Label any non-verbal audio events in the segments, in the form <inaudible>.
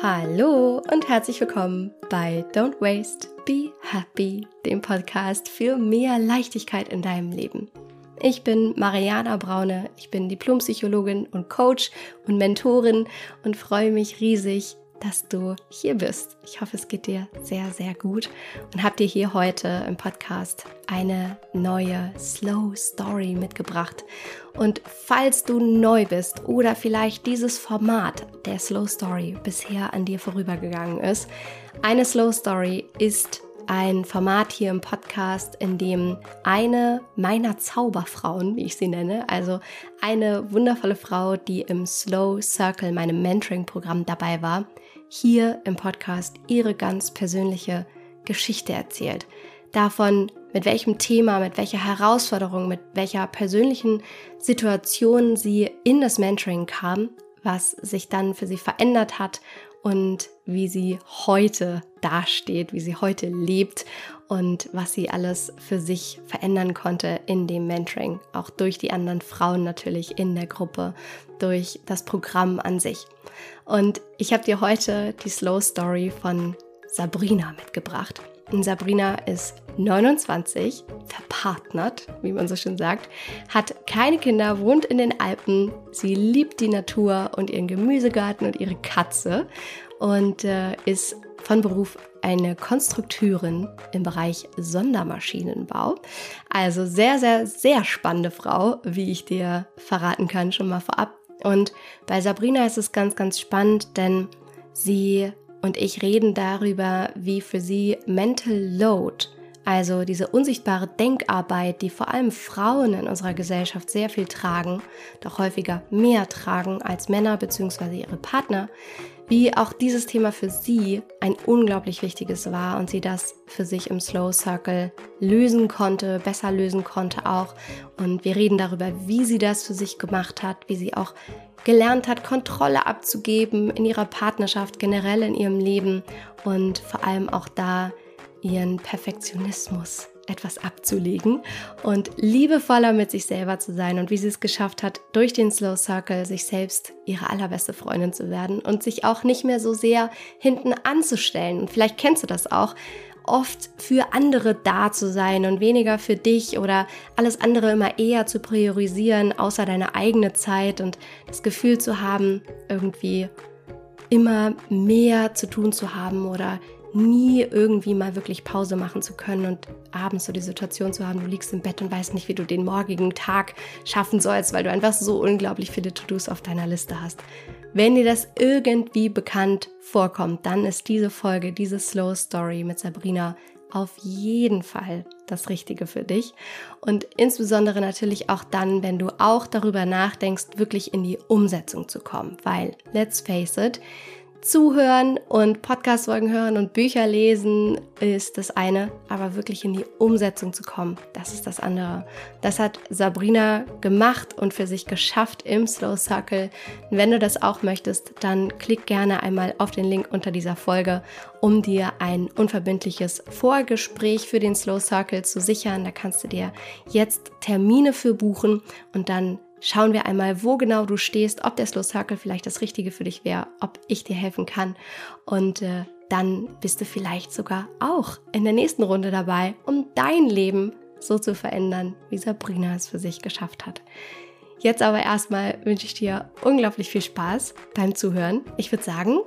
Hallo und herzlich willkommen bei Don't Waste, Be Happy, dem Podcast für mehr Leichtigkeit in deinem Leben. Ich bin Mariana Braune, ich bin Diplompsychologin und Coach und Mentorin und freue mich riesig, dass du hier bist. Ich hoffe, es geht dir sehr, sehr gut und habe dir hier heute im Podcast eine neue Slow Story mitgebracht. Und falls du neu bist oder vielleicht dieses Format der Slow Story bisher an dir vorübergegangen ist, eine Slow Story ist ein Format hier im Podcast, in dem eine meiner Zauberfrauen, wie ich sie nenne, also eine wundervolle Frau, die im Slow Circle, meinem Mentoring-Programm dabei war, hier im Podcast ihre ganz persönliche Geschichte erzählt. Davon, mit welchem Thema, mit welcher Herausforderung, mit welcher persönlichen Situation sie in das Mentoring kam, was sich dann für sie verändert hat und wie sie heute dasteht, wie sie heute lebt und was sie alles für sich verändern konnte in dem Mentoring, auch durch die anderen Frauen natürlich in der Gruppe, durch das Programm an sich. Und ich habe dir heute die Slow Story von Sabrina mitgebracht. Sabrina ist 29, verpartnert, wie man so schön sagt, hat keine Kinder, wohnt in den Alpen, sie liebt die Natur und ihren Gemüsegarten und ihre Katze und äh, ist von Beruf eine Konstrukteurin im Bereich Sondermaschinenbau. Also sehr, sehr, sehr spannende Frau, wie ich dir verraten kann, schon mal vorab. Und bei Sabrina ist es ganz, ganz spannend, denn sie und ich reden darüber, wie für sie Mental Load, also diese unsichtbare Denkarbeit, die vor allem Frauen in unserer Gesellschaft sehr viel tragen, doch häufiger mehr tragen als Männer bzw. ihre Partner, wie auch dieses Thema für sie ein unglaublich wichtiges war und sie das für sich im Slow Circle lösen konnte, besser lösen konnte auch. Und wir reden darüber, wie sie das für sich gemacht hat, wie sie auch gelernt hat, Kontrolle abzugeben in ihrer Partnerschaft, generell in ihrem Leben und vor allem auch da ihren Perfektionismus etwas abzulegen und liebevoller mit sich selber zu sein und wie sie es geschafft hat, durch den Slow Circle sich selbst ihre allerbeste Freundin zu werden und sich auch nicht mehr so sehr hinten anzustellen. Und vielleicht kennst du das auch, oft für andere da zu sein und weniger für dich oder alles andere immer eher zu priorisieren, außer deine eigene Zeit und das Gefühl zu haben, irgendwie immer mehr zu tun zu haben oder nie irgendwie mal wirklich Pause machen zu können und abends so die Situation zu haben, du liegst im Bett und weißt nicht, wie du den morgigen Tag schaffen sollst, weil du einfach so unglaublich viele To-Dos auf deiner Liste hast. Wenn dir das irgendwie bekannt vorkommt, dann ist diese Folge, diese Slow Story mit Sabrina auf jeden Fall das Richtige für dich. Und insbesondere natürlich auch dann, wenn du auch darüber nachdenkst, wirklich in die Umsetzung zu kommen. Weil, let's face it, Zuhören und Podcast-Folgen hören und Bücher lesen ist das eine, aber wirklich in die Umsetzung zu kommen, das ist das andere. Das hat Sabrina gemacht und für sich geschafft im Slow Circle. wenn du das auch möchtest, dann klick gerne einmal auf den Link unter dieser Folge, um dir ein unverbindliches Vorgespräch für den Slow Circle zu sichern. Da kannst du dir jetzt Termine für buchen und dann schauen wir einmal, wo genau du stehst, ob der Slow Circle vielleicht das Richtige für dich wäre, ob ich dir helfen kann. Und äh, dann bist du vielleicht sogar auch in der nächsten Runde dabei, um dein Leben so zu verändern, wie Sabrina es für sich geschafft hat. Jetzt aber erstmal wünsche ich dir unglaublich viel Spaß beim Zuhören. Ich würde sagen,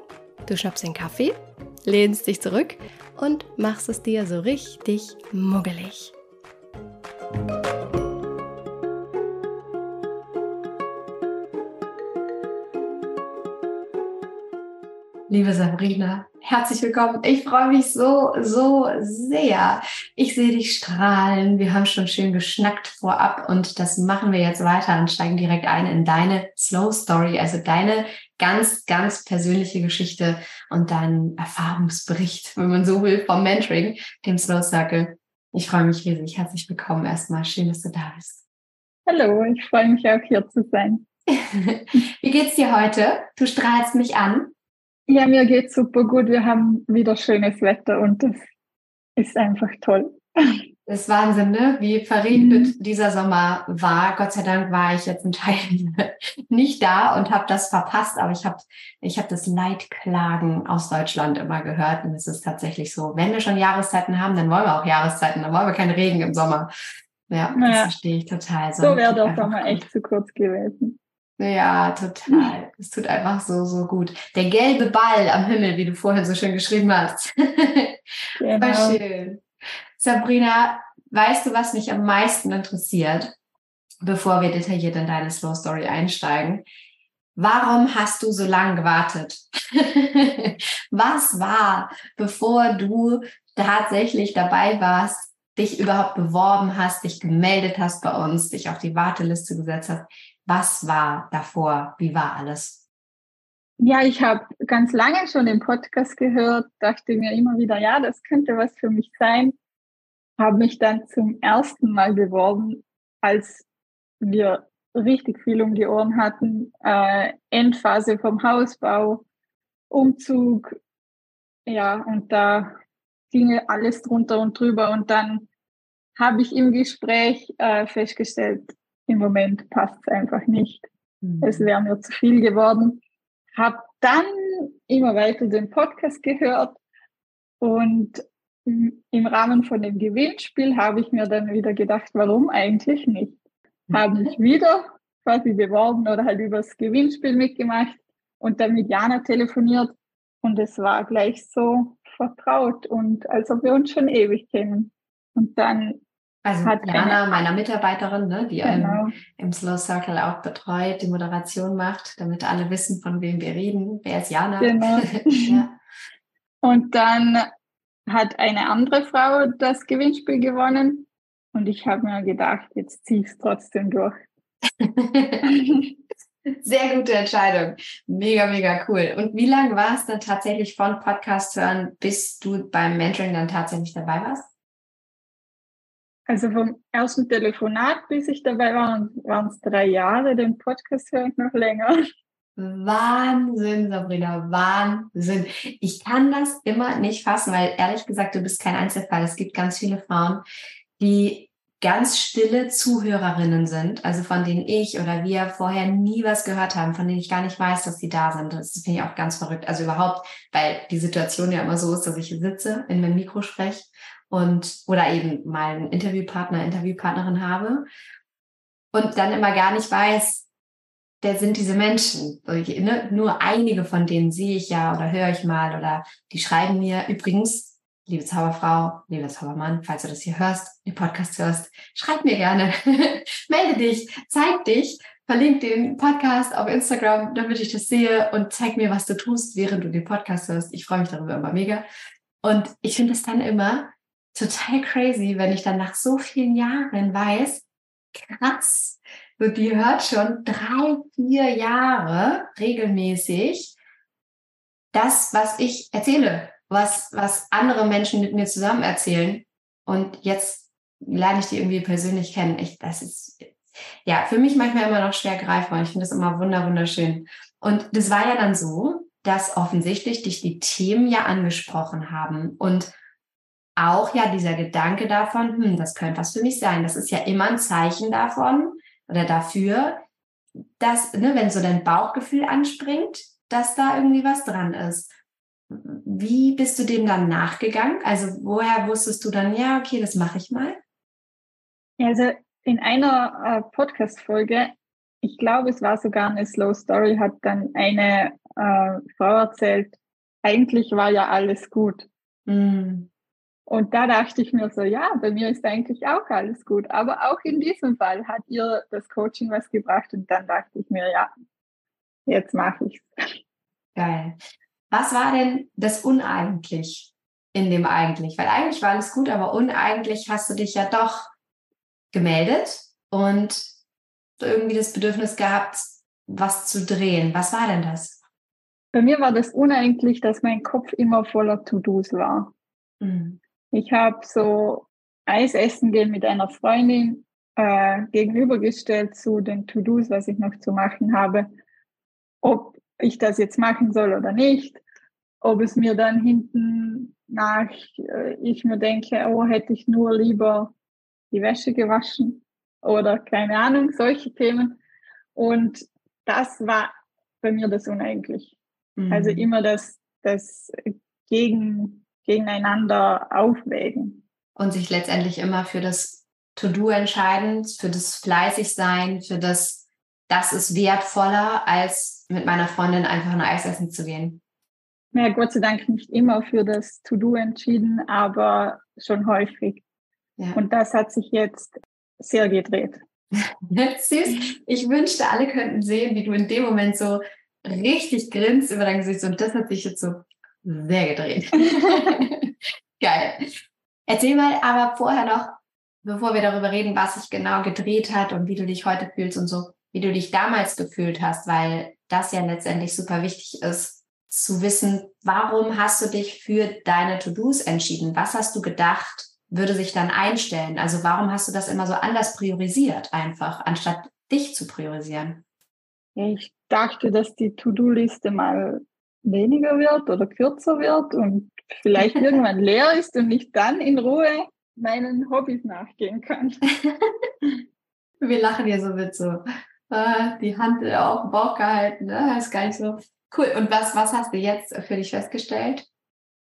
du schnappst den Kaffee, lehnst dich zurück und machst es dir so richtig muggelig. Liebe Sabrina, herzlich willkommen. Ich freue mich so, so sehr. Ich sehe dich strahlen. Wir haben schon schön geschnackt vorab und das machen wir jetzt weiter und steigen direkt ein in deine Slow Story, also deine ganz, ganz persönliche Geschichte und deinen Erfahrungsbericht, wenn man so will, vom Mentoring, dem Slow Circle. Ich freue mich riesig. Herzlich willkommen erstmal. Schön, dass du da bist. Hallo, ich freue mich auch hier zu sein. <laughs> Wie geht's dir heute? Du strahlst mich an. Ja, mir geht's super gut. Wir haben wieder schönes Wetter und das ist einfach toll. Das ist Wahnsinn, ne? Wie verregnet mhm. dieser Sommer war. Gott sei Dank war ich jetzt ein Teil <laughs> nicht da und habe das verpasst, aber ich habe ich hab das Leidklagen aus Deutschland immer gehört. Und es ist tatsächlich so, wenn wir schon Jahreszeiten haben, dann wollen wir auch Jahreszeiten, dann wollen wir keinen Regen im Sommer. Ja, naja. das verstehe ich total. So, so wäre der Sommer echt zu kurz gewesen. Ja, total. Es tut einfach so, so gut. Der gelbe Ball am Himmel, wie du vorhin so schön geschrieben hast. <laughs> genau. Voll schön. Sabrina, weißt du, was mich am meisten interessiert, bevor wir detailliert in deine Slow Story einsteigen? Warum hast du so lange gewartet? <laughs> was war, bevor du tatsächlich dabei warst, dich überhaupt beworben hast, dich gemeldet hast bei uns, dich auf die Warteliste gesetzt hast? Was war davor? Wie war alles? Ja, ich habe ganz lange schon den Podcast gehört, dachte mir immer wieder, ja, das könnte was für mich sein habe mich dann zum ersten Mal beworben, als wir richtig viel um die Ohren hatten. Äh, Endphase vom Hausbau, Umzug, ja, und da ging alles drunter und drüber. Und dann habe ich im Gespräch äh, festgestellt, im Moment passt es einfach nicht. Mhm. Es wäre mir zu viel geworden. Habe dann immer weiter den Podcast gehört und im Rahmen von dem Gewinnspiel habe ich mir dann wieder gedacht, warum eigentlich nicht? Habe mich wieder quasi beworben oder halt übers Gewinnspiel mitgemacht und dann mit Jana telefoniert und es war gleich so vertraut und als ob wir uns schon ewig kennen. Und dann also hat Jana, meiner Mitarbeiterin, ne, die genau. im, im Slow Circle auch betreut, die Moderation macht, damit alle wissen, von wem wir reden. Wer ist Jana? Genau. <laughs> ja. Und dann hat eine andere Frau das Gewinnspiel gewonnen und ich habe mir gedacht, jetzt ziehe ich es trotzdem durch. <laughs> Sehr gute Entscheidung. Mega, mega cool. Und wie lange war es dann tatsächlich von Podcast hören, bis du beim Mentoring dann tatsächlich dabei warst? Also vom ersten Telefonat, bis ich dabei war, waren es drei Jahre. Den Podcast höre ich noch länger. Wahnsinn, Sabrina, Wahnsinn. Ich kann das immer nicht fassen, weil ehrlich gesagt, du bist kein Einzelfall. Es gibt ganz viele Frauen, die ganz stille Zuhörerinnen sind, also von denen ich oder wir vorher nie was gehört haben, von denen ich gar nicht weiß, dass sie da sind. Das finde ich auch ganz verrückt. Also überhaupt, weil die Situation ja immer so ist, dass ich sitze, in meinem Mikro spreche und oder eben mal einen Interviewpartner, Interviewpartnerin habe und dann immer gar nicht weiß, der sind diese Menschen. Ne? Nur einige von denen sehe ich ja oder höre ich mal oder die schreiben mir übrigens, liebe Zauberfrau, liebe Zaubermann, falls du das hier hörst, den Podcast hörst, schreib mir gerne, <laughs> melde dich, zeig dich, verlink den Podcast auf Instagram, damit ich das sehe und zeig mir, was du tust, während du den Podcast hörst. Ich freue mich darüber immer mega. Und ich finde es dann immer total crazy, wenn ich dann nach so vielen Jahren weiß, krass, so, die hört schon drei, vier Jahre regelmäßig das, was ich erzähle, was, was andere Menschen mit mir zusammen erzählen. Und jetzt lerne ich die irgendwie persönlich kennen. Ich, das ist, ja, für mich manchmal immer noch schwer greifbar. Ich finde das immer wunderschön. Und das war ja dann so, dass offensichtlich dich die Themen ja angesprochen haben und auch ja dieser Gedanke davon, hm, das könnte was für mich sein. Das ist ja immer ein Zeichen davon, oder dafür, dass, ne, wenn so dein Bauchgefühl anspringt, dass da irgendwie was dran ist. Wie bist du dem dann nachgegangen? Also woher wusstest du dann, ja, okay, das mache ich mal? Also in einer äh, Podcast-Folge, ich glaube, es war sogar eine Slow Story, hat dann eine äh, Frau erzählt, eigentlich war ja alles gut. Mm. Und da dachte ich mir so, ja, bei mir ist eigentlich auch alles gut. Aber auch in diesem Fall hat ihr das Coaching was gebracht und dann dachte ich mir, ja, jetzt mache ich's. Geil. Was war denn das uneigentlich in dem eigentlich? Weil eigentlich war alles gut, aber uneigentlich hast du dich ja doch gemeldet und irgendwie das Bedürfnis gehabt, was zu drehen. Was war denn das? Bei mir war das uneigentlich, dass mein Kopf immer voller To-Dos war. Mhm. Ich habe so Eis essen gehen mit einer Freundin äh, gegenübergestellt zu den To-Dos, was ich noch zu machen habe, ob ich das jetzt machen soll oder nicht, ob es mir dann hinten nach, äh, ich mir denke, oh, hätte ich nur lieber die Wäsche gewaschen oder keine Ahnung, solche Themen. Und das war bei mir das unendlich. Mhm. Also immer das, das gegen, gegeneinander aufwägen. Und sich letztendlich immer für das To-Do entscheiden, für das Fleißigsein, für das, das ist wertvoller, als mit meiner Freundin einfach ein Eis essen zu gehen. Ja, Gott sei Dank nicht immer für das To-Do entschieden, aber schon häufig. Ja. Und das hat sich jetzt sehr gedreht. <laughs> Süß. Ich wünschte, alle könnten sehen, wie du in dem Moment so richtig grinst über dein Gesicht und das hat sich jetzt so sehr gedreht. <laughs> <laughs> Geil. Erzähl mal aber vorher noch, bevor wir darüber reden, was sich genau gedreht hat und wie du dich heute fühlst und so, wie du dich damals gefühlt hast, weil das ja letztendlich super wichtig ist, zu wissen, warum hast du dich für deine To-Dos entschieden? Was hast du gedacht, würde sich dann einstellen? Also warum hast du das immer so anders priorisiert einfach, anstatt dich zu priorisieren? Ich dachte, dass die To-Do-Liste mal weniger wird oder kürzer wird und vielleicht <laughs> irgendwann leer ist und ich dann in Ruhe meinen Hobbys nachgehen kann. <laughs> Wir lachen hier so mit so, äh, die Hand auf den Bauch gehalten, ne? ist gar nicht so. Cool. Und was, was hast du jetzt für dich festgestellt?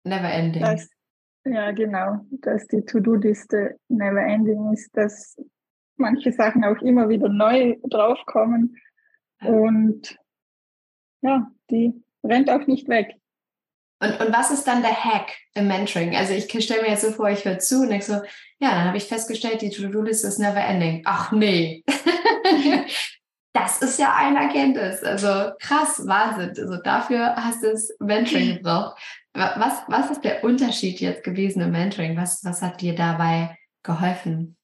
Never ending. Das, ja, genau. Dass die To-Do-Liste never ending ist, dass manche Sachen auch immer wieder neu draufkommen. Und ja, die rennt auch nicht weg. Und, und was ist dann der Hack im Mentoring? Also ich stelle mir jetzt so vor, ich höre zu und denke so, ja, dann habe ich festgestellt, die To-Do-Liste ist never ending. Ach nee. <laughs> das ist ja ein Erkenntnis. Also krass, Wahnsinn. Also dafür hast du das Mentoring gebraucht. Was, was ist der Unterschied jetzt gewesen im Mentoring? Was, was hat dir dabei geholfen?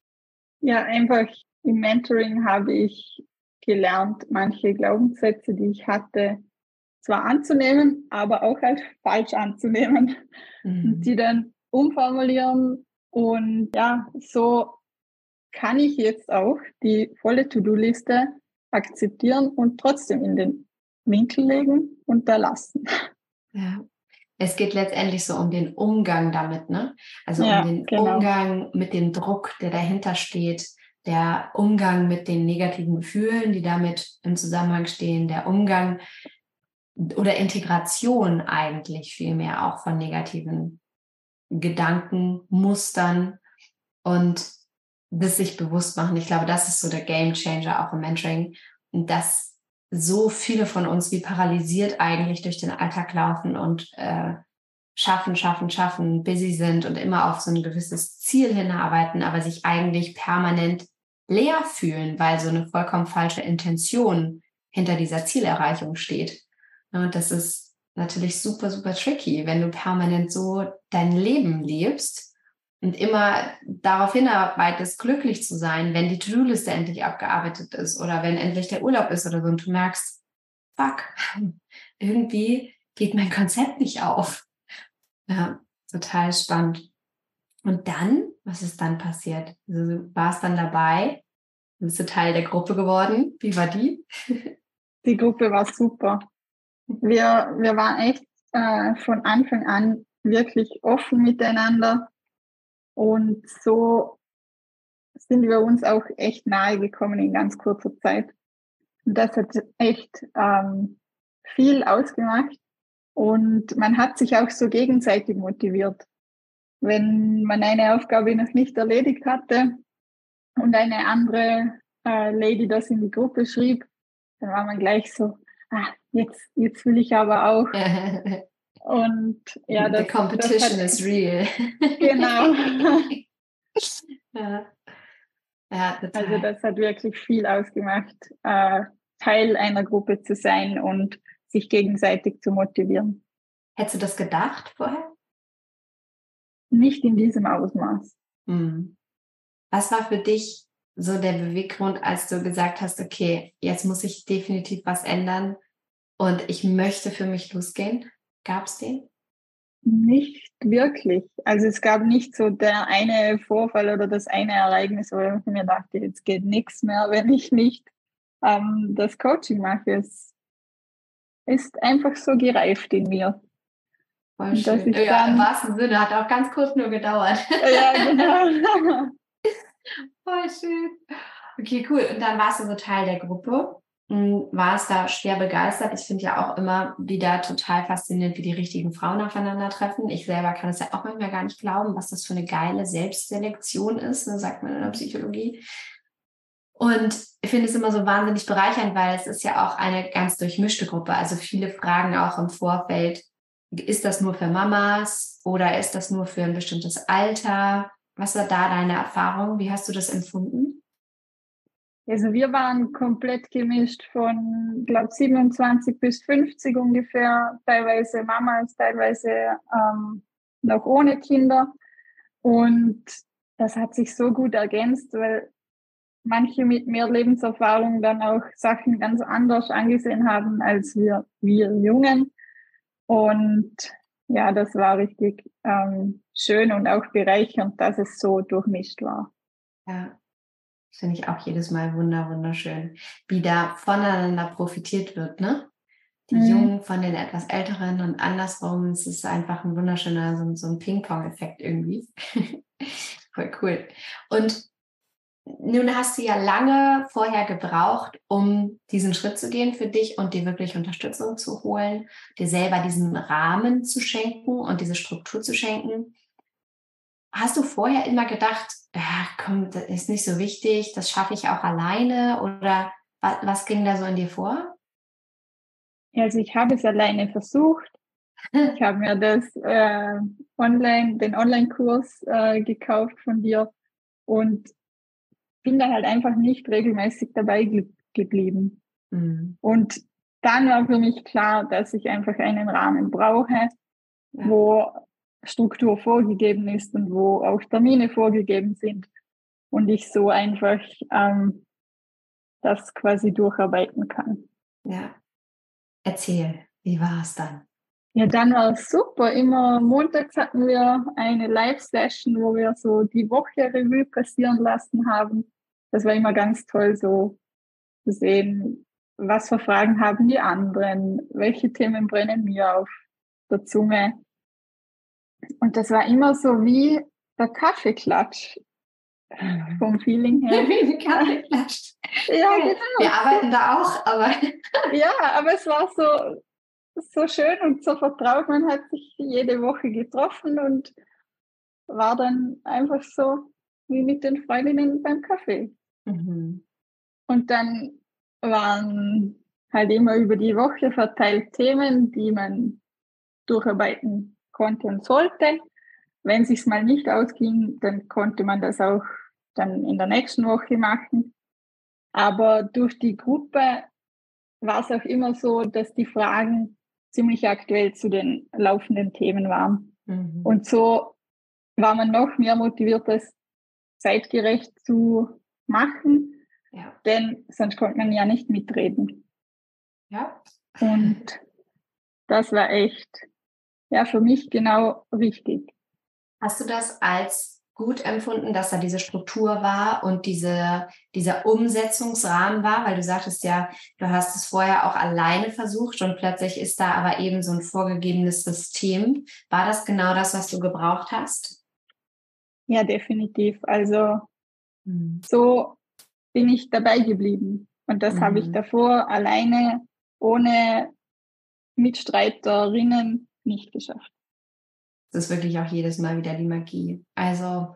Ja, einfach im Mentoring habe ich gelernt, manche Glaubenssätze, die ich hatte, zwar anzunehmen, aber auch als falsch anzunehmen. Mhm. Die dann umformulieren. Und ja, so kann ich jetzt auch die volle To-Do-Liste akzeptieren und trotzdem in den Winkel legen und da lassen. Ja. Es geht letztendlich so um den Umgang damit, ne? Also ja, um den genau. Umgang mit dem Druck, der dahinter steht, der Umgang mit den negativen Gefühlen, die damit im Zusammenhang stehen, der Umgang oder Integration eigentlich vielmehr auch von negativen Gedanken, Mustern und das sich bewusst machen. Ich glaube, das ist so der Game Changer auch im Mentoring. Dass so viele von uns wie paralysiert eigentlich durch den Alltag laufen und äh, schaffen, schaffen, schaffen, busy sind und immer auf so ein gewisses Ziel hinarbeiten, aber sich eigentlich permanent leer fühlen, weil so eine vollkommen falsche Intention hinter dieser Zielerreichung steht. Und das ist natürlich super, super tricky, wenn du permanent so dein Leben lebst und immer darauf hinarbeitest, glücklich zu sein, wenn die To-Do-Liste endlich abgearbeitet ist oder wenn endlich der Urlaub ist oder so und du merkst, fuck, <laughs> irgendwie geht mein Konzept nicht auf. Ja, total spannend. Und dann, was ist dann passiert? Also, du warst dann dabei, bist du Teil der Gruppe geworden. Wie war die? <laughs> Die Gruppe war super. Wir, wir waren echt äh, von Anfang an wirklich offen miteinander und so sind wir uns auch echt nahe gekommen in ganz kurzer Zeit. Und das hat echt ähm, viel ausgemacht. Und man hat sich auch so gegenseitig motiviert. Wenn man eine Aufgabe noch nicht erledigt hatte und eine andere äh, Lady das in die Gruppe schrieb, dann war man gleich so, ah, jetzt, jetzt will ich aber auch. <laughs> Und ja, das, The competition das hat, is real. <laughs> Genau. <laughs> ja. Ja, total. Also das hat wirklich viel ausgemacht, äh, Teil einer Gruppe zu sein und sich gegenseitig zu motivieren. Hättest du das gedacht vorher? Nicht in diesem Ausmaß. Hm. Was war für dich so der Beweggrund, als du gesagt hast, okay, jetzt muss ich definitiv was ändern und ich möchte für mich losgehen? Gab es den? Nicht wirklich. Also es gab nicht so der eine Vorfall oder das eine Ereignis, wo ich mir dachte, jetzt geht nichts mehr, wenn ich nicht ähm, das Coaching mache. Es ist einfach so gereift in mir. Voll schön. ja, Im wahrsten Sinne hat auch ganz kurz nur gedauert. ja, genau. <laughs> <laughs> Voll schön. Okay, cool. Und dann warst du so Teil der Gruppe. Warst da schwer begeistert. Ich finde ja auch immer wieder total faszinierend, wie die richtigen Frauen aufeinandertreffen. Ich selber kann es ja auch manchmal gar nicht glauben, was das für eine geile Selbstselektion ist, ne, sagt man in der Psychologie. Und ich finde es immer so wahnsinnig bereichernd, weil es ist ja auch eine ganz durchmischte Gruppe. Also viele fragen auch im Vorfeld, ist das nur für Mamas oder ist das nur für ein bestimmtes Alter? Was war da deine Erfahrung? Wie hast du das empfunden? Also wir waren komplett gemischt von, glaube 27 bis 50 ungefähr, teilweise Mamas, teilweise ähm, noch ohne Kinder. Und das hat sich so gut ergänzt, weil manche mit mehr Lebenserfahrung dann auch Sachen ganz anders angesehen haben als wir, wir Jungen. Und ja, das war richtig ähm, schön und auch bereichernd, dass es so durchmischt war. Ja, finde ich auch jedes Mal wunder, wunderschön, wie da voneinander profitiert wird, ne? Die mhm. Jungen von den etwas Älteren und andersrum. Es ist einfach ein wunderschöner, so, so ein Ping-Pong-Effekt irgendwie. <laughs> Voll cool. Und nun hast du ja lange vorher gebraucht, um diesen Schritt zu gehen für dich und dir wirklich Unterstützung zu holen, dir selber diesen Rahmen zu schenken und diese Struktur zu schenken. Hast du vorher immer gedacht, ja, komm, das ist nicht so wichtig, das schaffe ich auch alleine oder was, was ging da so in dir vor? Also ich habe es alleine versucht. <laughs> Ich habe mir das äh, online, den Online-Kurs äh, gekauft von dir und bin dann halt einfach nicht regelmäßig dabei ge geblieben. Mhm. Und dann war für mich klar, dass ich einfach einen Rahmen brauche, ja. wo Struktur vorgegeben ist und wo auch Termine vorgegeben sind und ich so einfach ähm, das quasi durcharbeiten kann. Ja. Erzähl, wie war es dann? Ja, dann war es super. Immer montags hatten wir eine Live-Session, wo wir so die Woche Revue passieren lassen haben. Das war immer ganz toll, so zu sehen, was für Fragen haben die anderen, welche Themen brennen mir auf der Zunge. Und das war immer so wie der Kaffeeklatsch vom Feeling her. <laughs> Kaffeeklatsch. ja, genau. Wir arbeiten da auch, aber. <laughs> ja, aber es war so, so schön und so vertraut. Man hat sich jede Woche getroffen und war dann einfach so wie mit den Freundinnen beim Kaffee. Mhm. Und dann waren halt immer über die Woche verteilt Themen, die man durcharbeiten konnte und sollte. Wenn sich's mal nicht ausging, dann konnte man das auch dann in der nächsten Woche machen. Aber durch die Gruppe war es auch immer so, dass die Fragen ziemlich aktuell zu den laufenden Themen waren. Mhm. Und so war man noch mehr motiviert, das zeitgerecht zu machen, ja. denn sonst konnte man ja nicht mitreden. Ja. Und das war echt, ja, für mich genau richtig. Hast du das als gut empfunden, dass da diese Struktur war und diese, dieser Umsetzungsrahmen war, weil du sagtest ja, du hast es vorher auch alleine versucht und plötzlich ist da aber eben so ein vorgegebenes System. War das genau das, was du gebraucht hast? Ja, definitiv. Also mhm. so bin ich dabei geblieben. Und das mhm. habe ich mhm. davor alleine ohne Mitstreiterinnen nicht geschafft. Das ist wirklich auch jedes Mal wieder die Magie. Also,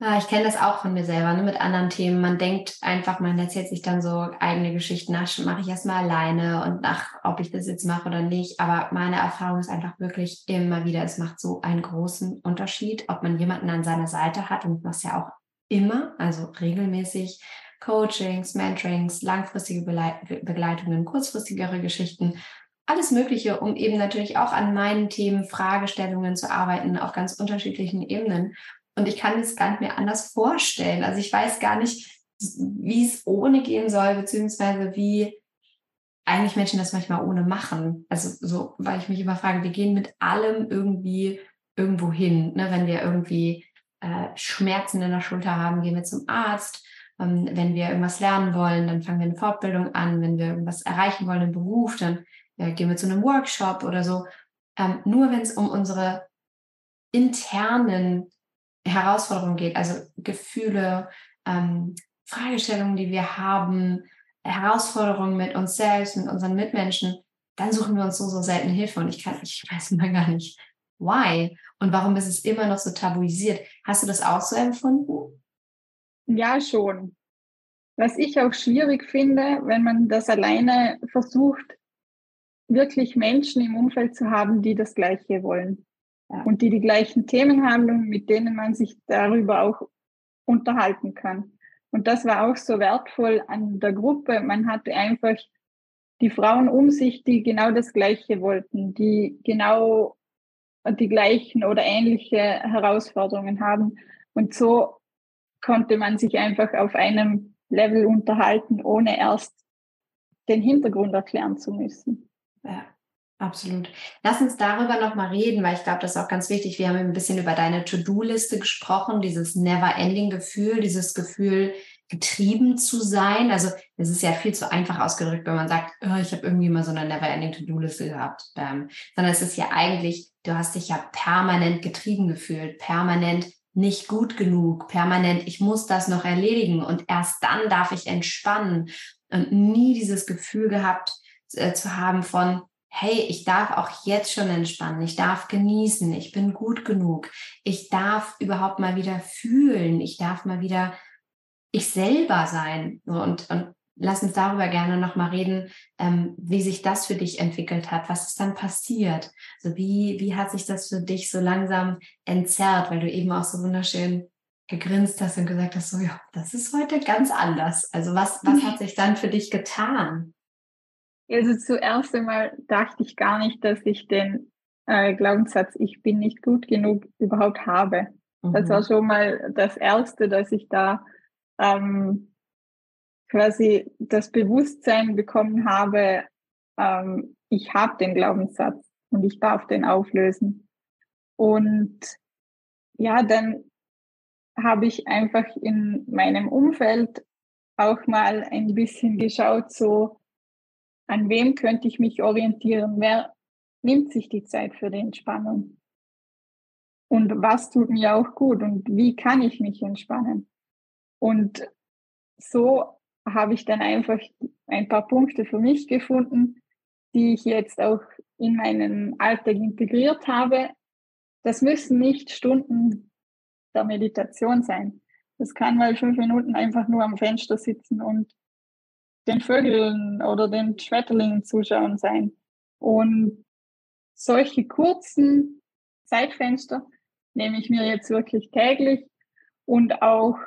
ja, ich kenne das auch von mir selber, ne, mit anderen Themen. Man denkt einfach, man erzählt sich dann so eigene Geschichten, ach, mache ich erstmal alleine und nach, ob ich das jetzt mache oder nicht. Aber meine Erfahrung ist einfach wirklich immer wieder, es macht so einen großen Unterschied, ob man jemanden an seiner Seite hat und was ja auch immer, also regelmäßig Coachings, Mentorings, langfristige Begleitungen, kurzfristigere Geschichten alles Mögliche, um eben natürlich auch an meinen Themen, Fragestellungen zu arbeiten auf ganz unterschiedlichen Ebenen. Und ich kann es gar nicht mehr anders vorstellen. Also ich weiß gar nicht, wie es ohne gehen soll, beziehungsweise wie eigentlich Menschen das manchmal ohne machen. Also so, weil ich mich immer frage, wir gehen mit allem irgendwie irgendwo hin. Ne? Wenn wir irgendwie äh, Schmerzen in der Schulter haben, gehen wir zum Arzt. Ähm, wenn wir irgendwas lernen wollen, dann fangen wir eine Fortbildung an. Wenn wir irgendwas erreichen wollen im Beruf, dann ja, gehen wir zu einem Workshop oder so. Ähm, nur wenn es um unsere internen Herausforderungen geht, also Gefühle, ähm, Fragestellungen, die wir haben, Herausforderungen mit uns selbst, mit unseren Mitmenschen, dann suchen wir uns so, so selten Hilfe. Und ich kann, ich weiß mal gar nicht, why und warum ist es immer noch so tabuisiert. Hast du das auch so empfunden? Ja, schon. Was ich auch schwierig finde, wenn man das alleine versucht, wirklich Menschen im Umfeld zu haben, die das Gleiche wollen ja. und die die gleichen Themen haben und mit denen man sich darüber auch unterhalten kann. Und das war auch so wertvoll an der Gruppe. Man hatte einfach die Frauen um sich, die genau das Gleiche wollten, die genau die gleichen oder ähnliche Herausforderungen haben. Und so konnte man sich einfach auf einem Level unterhalten, ohne erst den Hintergrund erklären zu müssen. Ja, absolut. Lass uns darüber nochmal reden, weil ich glaube, das ist auch ganz wichtig. Wir haben ein bisschen über deine To-Do-Liste gesprochen, dieses Never-Ending-Gefühl, dieses Gefühl, getrieben zu sein. Also es ist ja viel zu einfach ausgedrückt, wenn man sagt, oh, ich habe irgendwie mal so eine Never-Ending To-Do-Liste gehabt. Ähm, sondern es ist ja eigentlich, du hast dich ja permanent getrieben gefühlt, permanent nicht gut genug, permanent, ich muss das noch erledigen und erst dann darf ich entspannen und nie dieses Gefühl gehabt äh, zu haben von, hey, ich darf auch jetzt schon entspannen, ich darf genießen, ich bin gut genug, ich darf überhaupt mal wieder fühlen, ich darf mal wieder ich selber sein. Und, und lass uns darüber gerne nochmal reden, ähm, wie sich das für dich entwickelt hat. Was ist dann passiert? Also wie, wie hat sich das für dich so langsam entzerrt, weil du eben auch so wunderschön gegrinst hast und gesagt hast, so ja, das ist heute ganz anders. Also was, was hat sich dann für dich getan? Also zuerst einmal dachte ich gar nicht, dass ich den äh, Glaubenssatz, ich bin nicht gut genug, überhaupt habe. Mhm. Das war schon mal das Erste, dass ich da ähm, quasi das Bewusstsein bekommen habe, ähm, ich habe den Glaubenssatz und ich darf den auflösen. Und ja, dann habe ich einfach in meinem Umfeld auch mal ein bisschen geschaut, so an wem könnte ich mich orientieren, wer nimmt sich die Zeit für die Entspannung und was tut mir auch gut und wie kann ich mich entspannen. Und so habe ich dann einfach ein paar Punkte für mich gefunden, die ich jetzt auch in meinen Alltag integriert habe. Das müssen nicht Stunden der Meditation sein. Das kann mal fünf Minuten einfach nur am Fenster sitzen und den Vögeln oder den Schmetterlingen zuschauen sein. Und solche kurzen Zeitfenster nehme ich mir jetzt wirklich täglich und auch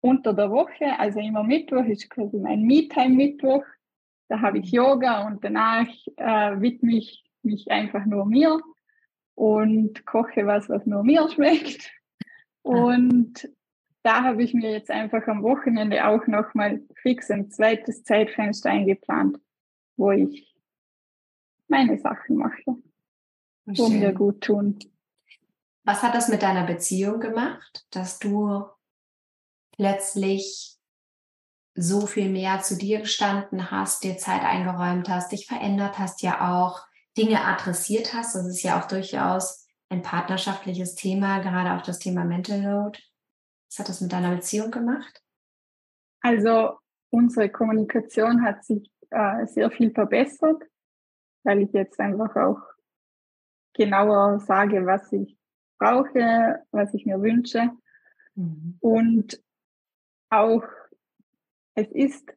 unter der Woche, also immer Mittwoch ist quasi mein Me-Time-Mittwoch. Da habe ich Yoga und danach äh, widme ich mich einfach nur mir und koche was, was nur mir schmeckt. Und da habe ich mir jetzt einfach am Wochenende auch nochmal fix ein zweites Zeitfenster eingeplant, wo ich meine Sachen mache, wo mir gut tun. Was hat das mit deiner Beziehung gemacht, dass du plötzlich so viel mehr zu dir gestanden hast, dir Zeit eingeräumt hast, dich verändert hast, ja auch Dinge adressiert hast. Das ist ja auch durchaus ein partnerschaftliches Thema, gerade auch das Thema Mental Load. Was hat das mit deiner Beziehung gemacht? Also unsere Kommunikation hat sich äh, sehr viel verbessert, weil ich jetzt einfach auch genauer sage, was ich brauche, was ich mir wünsche. Mhm. Und auch, es ist,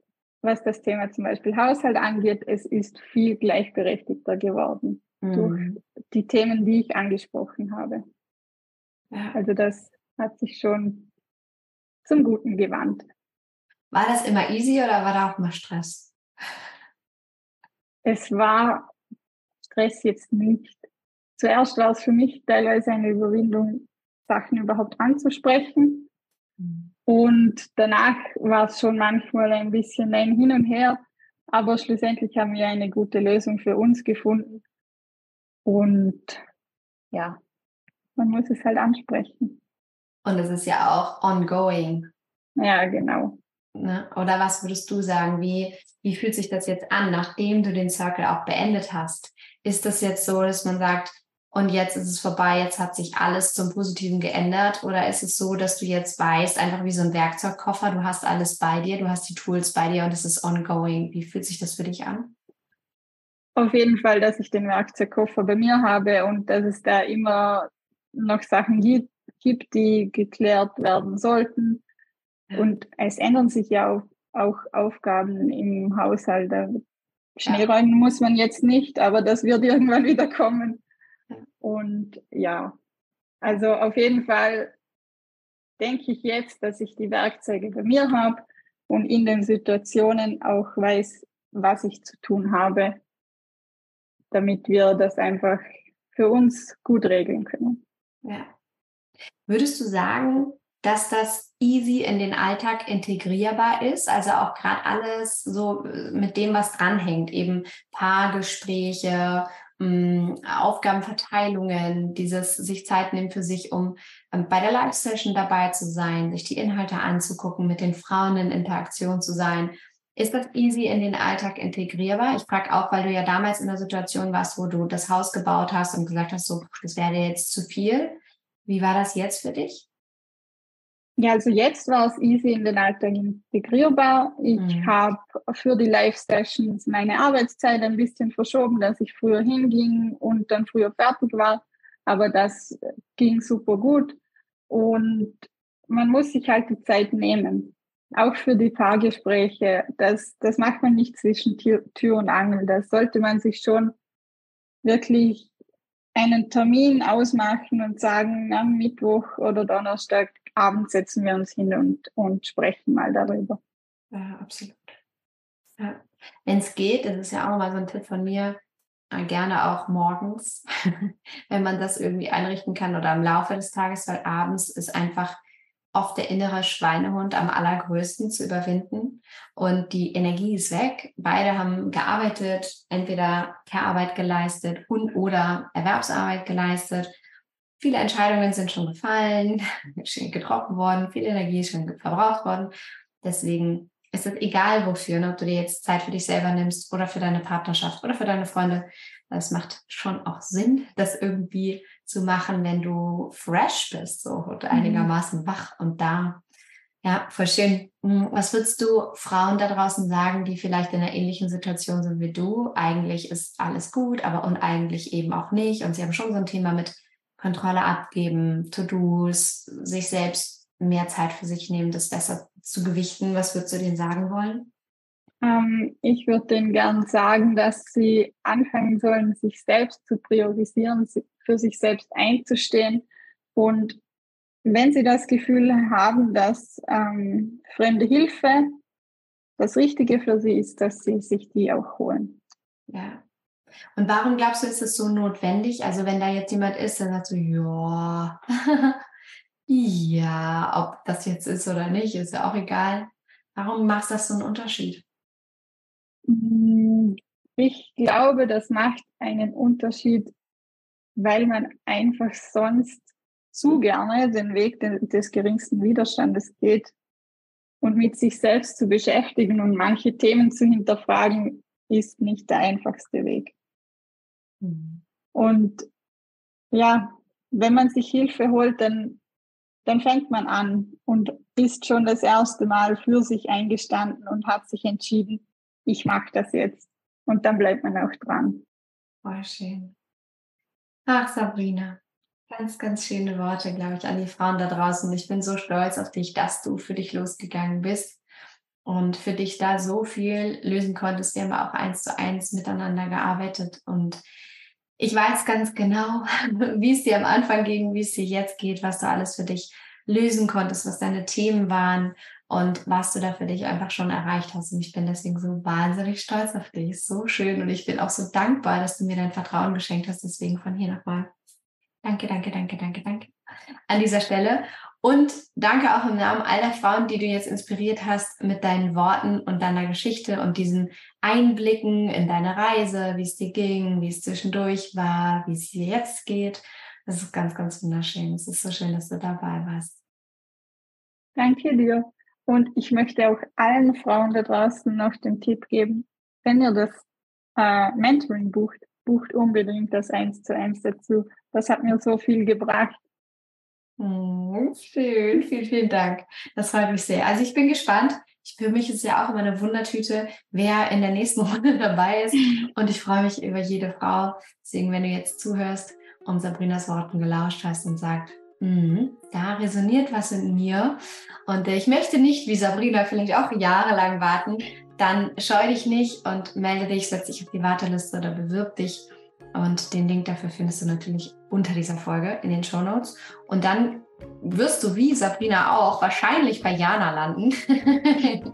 was das Thema zum Beispiel Haushalt angeht, es ist viel gleichberechtigter geworden mhm. durch die Themen, die ich angesprochen habe. Ja. Also das hat sich schon zum Guten gewandt. War das immer easy oder war da auch mal Stress? Es war Stress jetzt nicht. Zuerst war es für mich teilweise eine Überwindung, Sachen überhaupt anzusprechen. Und danach war es schon manchmal ein bisschen ein Hin und Her, aber schlussendlich haben wir eine gute Lösung für uns gefunden. Und ja, man muss es halt ansprechen. Und es ist ja auch ongoing. Ja, genau. Ne? Oder was würdest du sagen? Wie, wie fühlt sich das jetzt an, nachdem du den Circle auch beendet hast? Ist das jetzt so, dass man sagt, und jetzt ist es vorbei, jetzt hat sich alles zum Positiven geändert? Oder ist es so, dass du jetzt weißt, einfach wie so ein Werkzeugkoffer, du hast alles bei dir, du hast die Tools bei dir und es ist ongoing? Wie fühlt sich das für dich an? Auf jeden Fall, dass ich den Werkzeugkoffer bei mir habe und dass es da immer noch Sachen gibt, gibt die geklärt werden sollten. Und es ändern sich ja auch, auch Aufgaben im Haushalt. Schnee ja. muss man jetzt nicht, aber das wird <laughs> irgendwann wieder kommen. Und ja, also auf jeden Fall denke ich jetzt, dass ich die Werkzeuge bei mir habe und in den Situationen auch weiß, was ich zu tun habe, damit wir das einfach für uns gut regeln können. Ja. Würdest du sagen, dass das easy in den Alltag integrierbar ist? Also auch gerade alles so äh, mit dem, was dranhängt, eben Paargespräche mh, Aufgabenverteilungen, dieses sich Zeit nehmen für sich, um ähm, bei der Live-Session dabei zu sein, sich die Inhalte anzugucken, mit den Frauen in Interaktion zu sein. Ist das easy in den Alltag integrierbar? Ich frage auch, weil du ja damals in der Situation warst, wo du das Haus gebaut hast und gesagt hast, so, das wäre jetzt zu viel. Wie war das jetzt für dich? Ja, also jetzt war es easy in den Alltag integrierbar. Ich mhm. habe für die Live-Sessions meine Arbeitszeit ein bisschen verschoben, dass ich früher hinging und dann früher fertig war. Aber das ging super gut. Und man muss sich halt die Zeit nehmen. Auch für die Fahrgespräche. Das, das macht man nicht zwischen Tür, Tür und Angel. Das sollte man sich schon wirklich einen Termin ausmachen und sagen, am Mittwoch oder Donnerstag Abend setzen wir uns hin und, und sprechen mal darüber. Ja, absolut. Ja. Wenn es geht, das ist ja auch nochmal so ein Tipp von mir, äh, gerne auch morgens, <laughs> wenn man das irgendwie einrichten kann oder im Laufe des Tages, weil abends ist einfach oft der innere Schweinehund am allergrößten zu überwinden und die Energie ist weg. Beide haben gearbeitet, entweder Care-Arbeit geleistet und oder Erwerbsarbeit geleistet Viele Entscheidungen sind schon gefallen, <laughs> schon getroffen worden, viel Energie ist schon verbraucht worden. Deswegen ist es egal wofür, ne? ob du dir jetzt Zeit für dich selber nimmst oder für deine Partnerschaft oder für deine Freunde. Es macht schon auch Sinn, das irgendwie zu machen, wenn du fresh bist so, und mhm. einigermaßen wach und da. Ja, voll schön. Hm, was würdest du Frauen da draußen sagen, die vielleicht in einer ähnlichen Situation sind wie du? Eigentlich ist alles gut, aber und eigentlich eben auch nicht. Und sie haben schon so ein Thema mit Kontrolle abgeben, To-Dos, sich selbst mehr Zeit für sich nehmen, das besser zu gewichten. Was würdest du denen sagen wollen? Ähm, ich würde denen gern sagen, dass sie anfangen sollen, sich selbst zu priorisieren, für sich selbst einzustehen. Und wenn sie das Gefühl haben, dass ähm, fremde Hilfe das Richtige für sie ist, dass sie sich die auch holen. Ja, und warum glaubst du, ist es so notwendig? Also wenn da jetzt jemand ist, der sagt so, ja, <laughs> ja, ob das jetzt ist oder nicht, ist ja auch egal. Warum macht das so einen Unterschied? Mm, ich glaube, das macht einen Unterschied, weil man einfach sonst zu gerne den Weg des geringsten Widerstandes geht. Und mit sich selbst zu beschäftigen und manche Themen zu hinterfragen, ist nicht der einfachste Weg. Mhm. Und ja, wenn man sich Hilfe holt, dann, dann fängt man an und ist schon das erste Mal für sich eingestanden und hat sich entschieden, ich mache das jetzt. Und dann bleibt man auch dran. Voll schön. Ach, Sabrina, ganz, ganz schöne Worte, glaube ich, an die Frauen da draußen. Ich bin so stolz auf dich, dass du für dich losgegangen bist und für dich da so viel lösen konntest. Wir haben auch eins zu eins miteinander gearbeitet und ich weiß ganz genau, <laughs> wie es dir am Anfang ging, wie es dir jetzt geht, was du alles für dich lösen konntest, was deine Themen waren und was du da für dich einfach schon erreicht hast. Und ich bin deswegen so wahnsinnig stolz auf dich. So schön. Und ich bin auch so dankbar, dass du mir dein Vertrauen geschenkt hast. Deswegen von hier nochmal. Danke, danke, danke, danke, danke. An dieser Stelle. Und danke auch im Namen aller Frauen, die du jetzt inspiriert hast mit deinen Worten und deiner Geschichte und diesen Einblicken in deine Reise, wie es dir ging, wie es zwischendurch war, wie es dir jetzt geht. Das ist ganz, ganz wunderschön. Es ist so schön, dass du dabei warst. Danke dir. Und ich möchte auch allen Frauen da draußen noch den Tipp geben, wenn ihr das äh, Mentoring bucht, bucht unbedingt das Eins zu Eins dazu. Das hat mir so viel gebracht. Hm, schön, vielen, vielen Dank. Das freut mich sehr. Also ich bin gespannt. Für mich ist ja auch immer eine Wundertüte, wer in der nächsten <laughs> Runde dabei ist. Und ich freue mich über jede Frau. Deswegen, wenn du jetzt zuhörst und Sabrinas Worten gelauscht hast und sagt, mm, da resoniert was in mir und ich möchte nicht wie Sabrina vielleicht auch jahrelang warten, dann scheu dich nicht und melde dich, setz dich auf die Warteliste oder bewirb dich. Und den Link dafür findest du natürlich unter dieser Folge in den Show Notes. Und dann wirst du wie Sabrina auch wahrscheinlich bei Jana landen <laughs>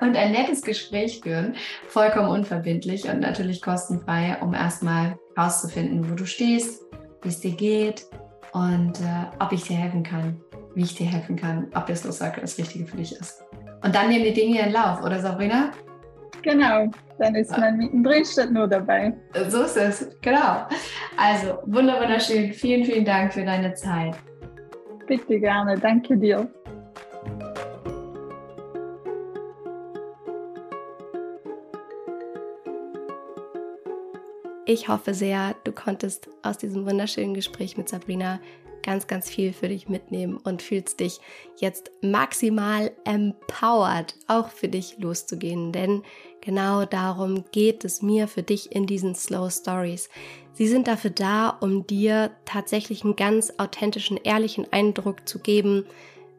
und ein nettes Gespräch führen, vollkommen unverbindlich und natürlich kostenfrei, um erstmal herauszufinden, wo du stehst, wie es dir geht und äh, ob ich dir helfen kann, wie ich dir helfen kann, ob das Slow das Richtige für dich ist. Und dann nehmen die Dinge ihren Lauf, oder Sabrina? Genau, dann ist man mittendrin statt nur dabei. So ist es, genau. Also, wunderschön. Vielen, vielen Dank für deine Zeit. Bitte gerne, danke dir. Ich hoffe sehr, du konntest aus diesem wunderschönen Gespräch mit Sabrina ganz, ganz viel für dich mitnehmen und fühlst dich jetzt maximal empowered, auch für dich loszugehen. Denn genau darum geht es mir für dich in diesen Slow Stories. Sie sind dafür da, um dir tatsächlich einen ganz authentischen, ehrlichen Eindruck zu geben,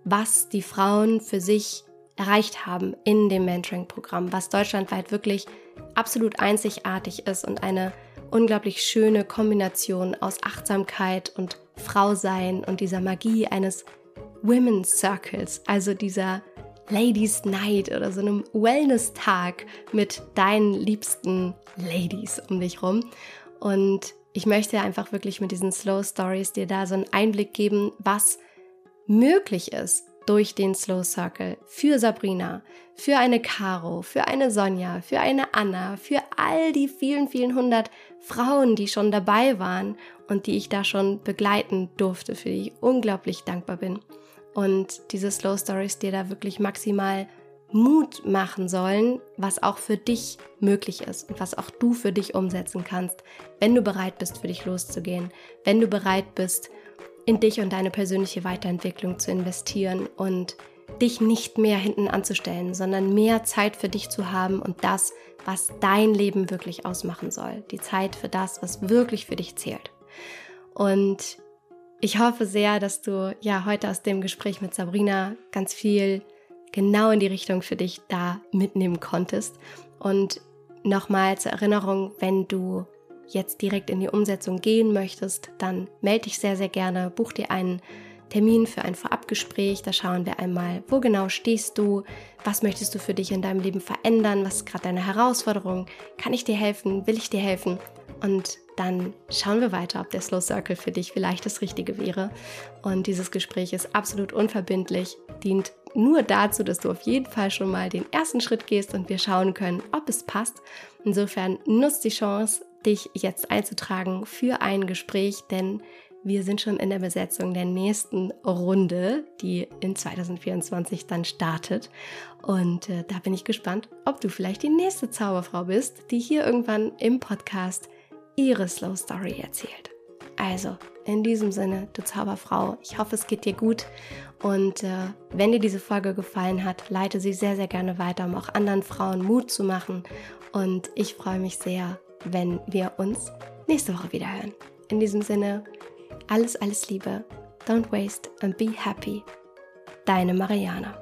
was die Frauen für sich erreicht haben in dem Mentoring-Programm, was deutschlandweit wirklich absolut einzigartig ist und eine unglaublich schöne Kombination aus Achtsamkeit und Frau sein und dieser Magie eines Women's Circles, also dieser Ladies Night oder so einem Wellness-Tag mit deinen liebsten Ladies um dich rum. Und ich möchte einfach wirklich mit diesen Slow Stories dir da so einen Einblick geben, was möglich ist durch den Slow Circle für Sabrina, für eine Caro, für eine Sonja, für eine Anna, für all die vielen, vielen hundert Frauen, die schon dabei waren und die ich da schon begleiten durfte, für die ich unglaublich dankbar bin. Und diese Slow Stories dir da wirklich maximal Mut machen sollen, was auch für dich möglich ist und was auch du für dich umsetzen kannst, wenn du bereit bist, für dich loszugehen, wenn du bereit bist, in dich und deine persönliche Weiterentwicklung zu investieren und dich nicht mehr hinten anzustellen, sondern mehr Zeit für dich zu haben und das, was dein Leben wirklich ausmachen soll. Die Zeit für das, was wirklich für dich zählt. Und ich hoffe sehr, dass du ja heute aus dem Gespräch mit Sabrina ganz viel genau in die Richtung für dich da mitnehmen konntest. Und nochmal zur Erinnerung, wenn du jetzt direkt in die Umsetzung gehen möchtest, dann melde dich sehr, sehr gerne, buch dir einen Termin für ein Vorabgespräch. Da schauen wir einmal, wo genau stehst du, was möchtest du für dich in deinem Leben verändern, was ist gerade deine Herausforderung, kann ich dir helfen, will ich dir helfen und dann schauen wir weiter, ob der Slow Circle für dich vielleicht das Richtige wäre. Und dieses Gespräch ist absolut unverbindlich, dient nur dazu, dass du auf jeden Fall schon mal den ersten Schritt gehst und wir schauen können, ob es passt. Insofern nutzt die Chance, dich jetzt einzutragen für ein Gespräch, denn wir sind schon in der Besetzung der nächsten Runde, die in 2024 dann startet. Und äh, da bin ich gespannt, ob du vielleicht die nächste Zauberfrau bist, die hier irgendwann im Podcast ihre Slow Story erzählt. Also, in diesem Sinne, du Zauberfrau, ich hoffe, es geht dir gut. Und äh, wenn dir diese Folge gefallen hat, leite sie sehr, sehr gerne weiter, um auch anderen Frauen Mut zu machen. Und ich freue mich sehr, wenn wir uns nächste Woche wieder hören. In diesem Sinne, alles, alles Liebe. Don't waste and be happy. Deine Mariana.